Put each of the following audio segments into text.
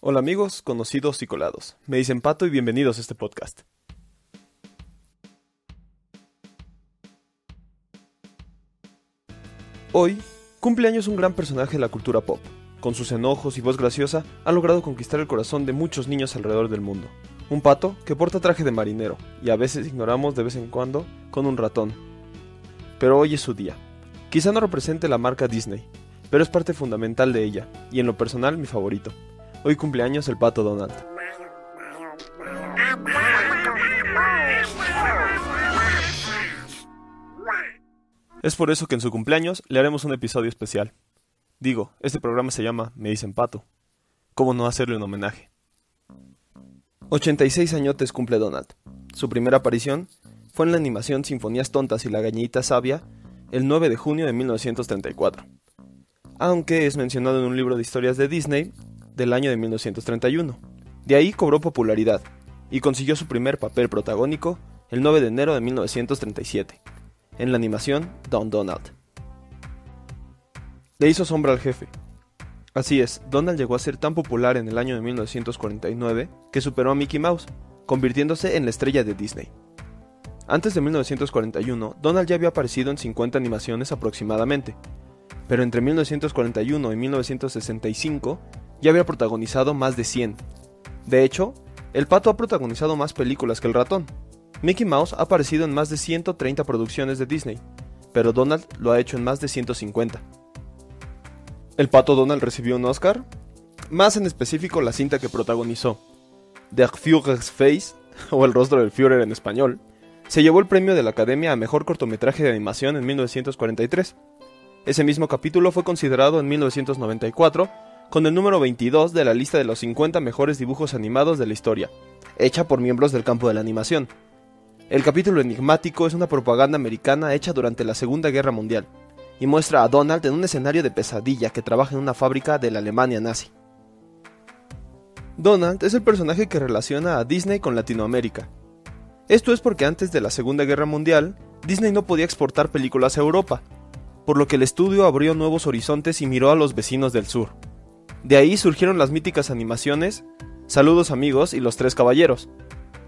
Hola amigos, conocidos y colados. Me dicen Pato y bienvenidos a este podcast. Hoy, cumpleaños un gran personaje de la cultura pop. Con sus enojos y voz graciosa, ha logrado conquistar el corazón de muchos niños alrededor del mundo. Un pato que porta traje de marinero y a veces ignoramos de vez en cuando con un ratón. Pero hoy es su día. Quizá no represente la marca Disney, pero es parte fundamental de ella, y en lo personal mi favorito. Hoy cumpleaños el pato Donald. Es por eso que en su cumpleaños le haremos un episodio especial. Digo, este programa se llama Me dicen pato. ¿Cómo no hacerle un homenaje? 86 añotes cumple Donald. Su primera aparición fue en la animación Sinfonías Tontas y la Gañita Sabia el 9 de junio de 1934, aunque es mencionado en un libro de historias de Disney del año de 1931. De ahí cobró popularidad y consiguió su primer papel protagónico el 9 de enero de 1937, en la animación Don Donald. Le hizo sombra al jefe. Así es, Donald llegó a ser tan popular en el año de 1949 que superó a Mickey Mouse, convirtiéndose en la estrella de Disney. Antes de 1941, Donald ya había aparecido en 50 animaciones aproximadamente, pero entre 1941 y 1965 ya había protagonizado más de 100. De hecho, el pato ha protagonizado más películas que el ratón. Mickey Mouse ha aparecido en más de 130 producciones de Disney, pero Donald lo ha hecho en más de 150. ¿El pato Donald recibió un Oscar? Más en específico la cinta que protagonizó, Der Führer's Face, o El rostro del Führer en español, se llevó el premio de la Academia a Mejor Cortometraje de Animación en 1943. Ese mismo capítulo fue considerado en 1994 con el número 22 de la lista de los 50 mejores dibujos animados de la historia, hecha por miembros del campo de la animación. El capítulo enigmático es una propaganda americana hecha durante la Segunda Guerra Mundial, y muestra a Donald en un escenario de pesadilla que trabaja en una fábrica de la Alemania nazi. Donald es el personaje que relaciona a Disney con Latinoamérica. Esto es porque antes de la Segunda Guerra Mundial, Disney no podía exportar películas a Europa, por lo que el estudio abrió nuevos horizontes y miró a los vecinos del sur. De ahí surgieron las míticas animaciones Saludos amigos y Los Tres Caballeros,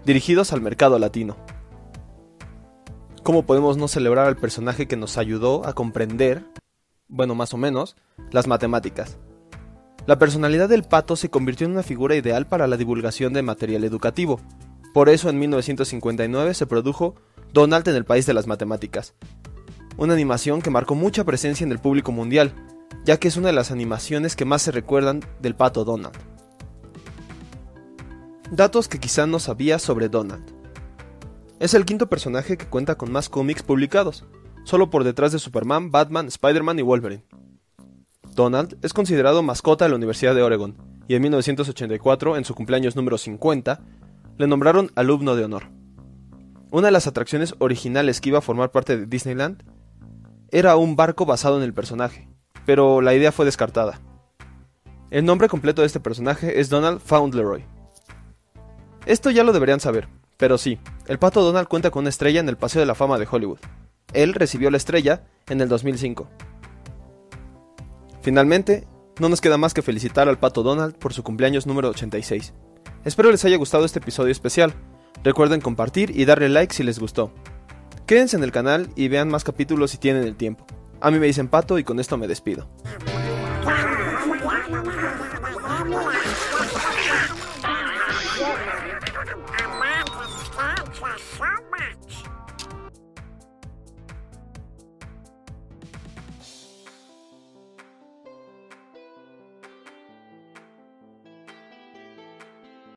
dirigidos al mercado latino. ¿Cómo podemos no celebrar al personaje que nos ayudó a comprender, bueno, más o menos, las matemáticas? La personalidad del pato se convirtió en una figura ideal para la divulgación de material educativo. Por eso en 1959 se produjo Donald en el país de las matemáticas, una animación que marcó mucha presencia en el público mundial, ya que es una de las animaciones que más se recuerdan del pato Donald. Datos que quizá no sabías sobre Donald. Es el quinto personaje que cuenta con más cómics publicados, solo por detrás de Superman, Batman, Spider-Man y Wolverine. Donald es considerado mascota de la Universidad de Oregon, y en 1984, en su cumpleaños número 50, le nombraron alumno de honor. Una de las atracciones originales que iba a formar parte de Disneyland era un barco basado en el personaje, pero la idea fue descartada. El nombre completo de este personaje es Donald Fauntleroy. Esto ya lo deberían saber, pero sí, el pato Donald cuenta con una estrella en el Paseo de la Fama de Hollywood. Él recibió la estrella en el 2005. Finalmente, no nos queda más que felicitar al pato Donald por su cumpleaños número 86. Espero les haya gustado este episodio especial. Recuerden compartir y darle like si les gustó. Quédense en el canal y vean más capítulos si tienen el tiempo. A mí me dicen pato y con esto me despido.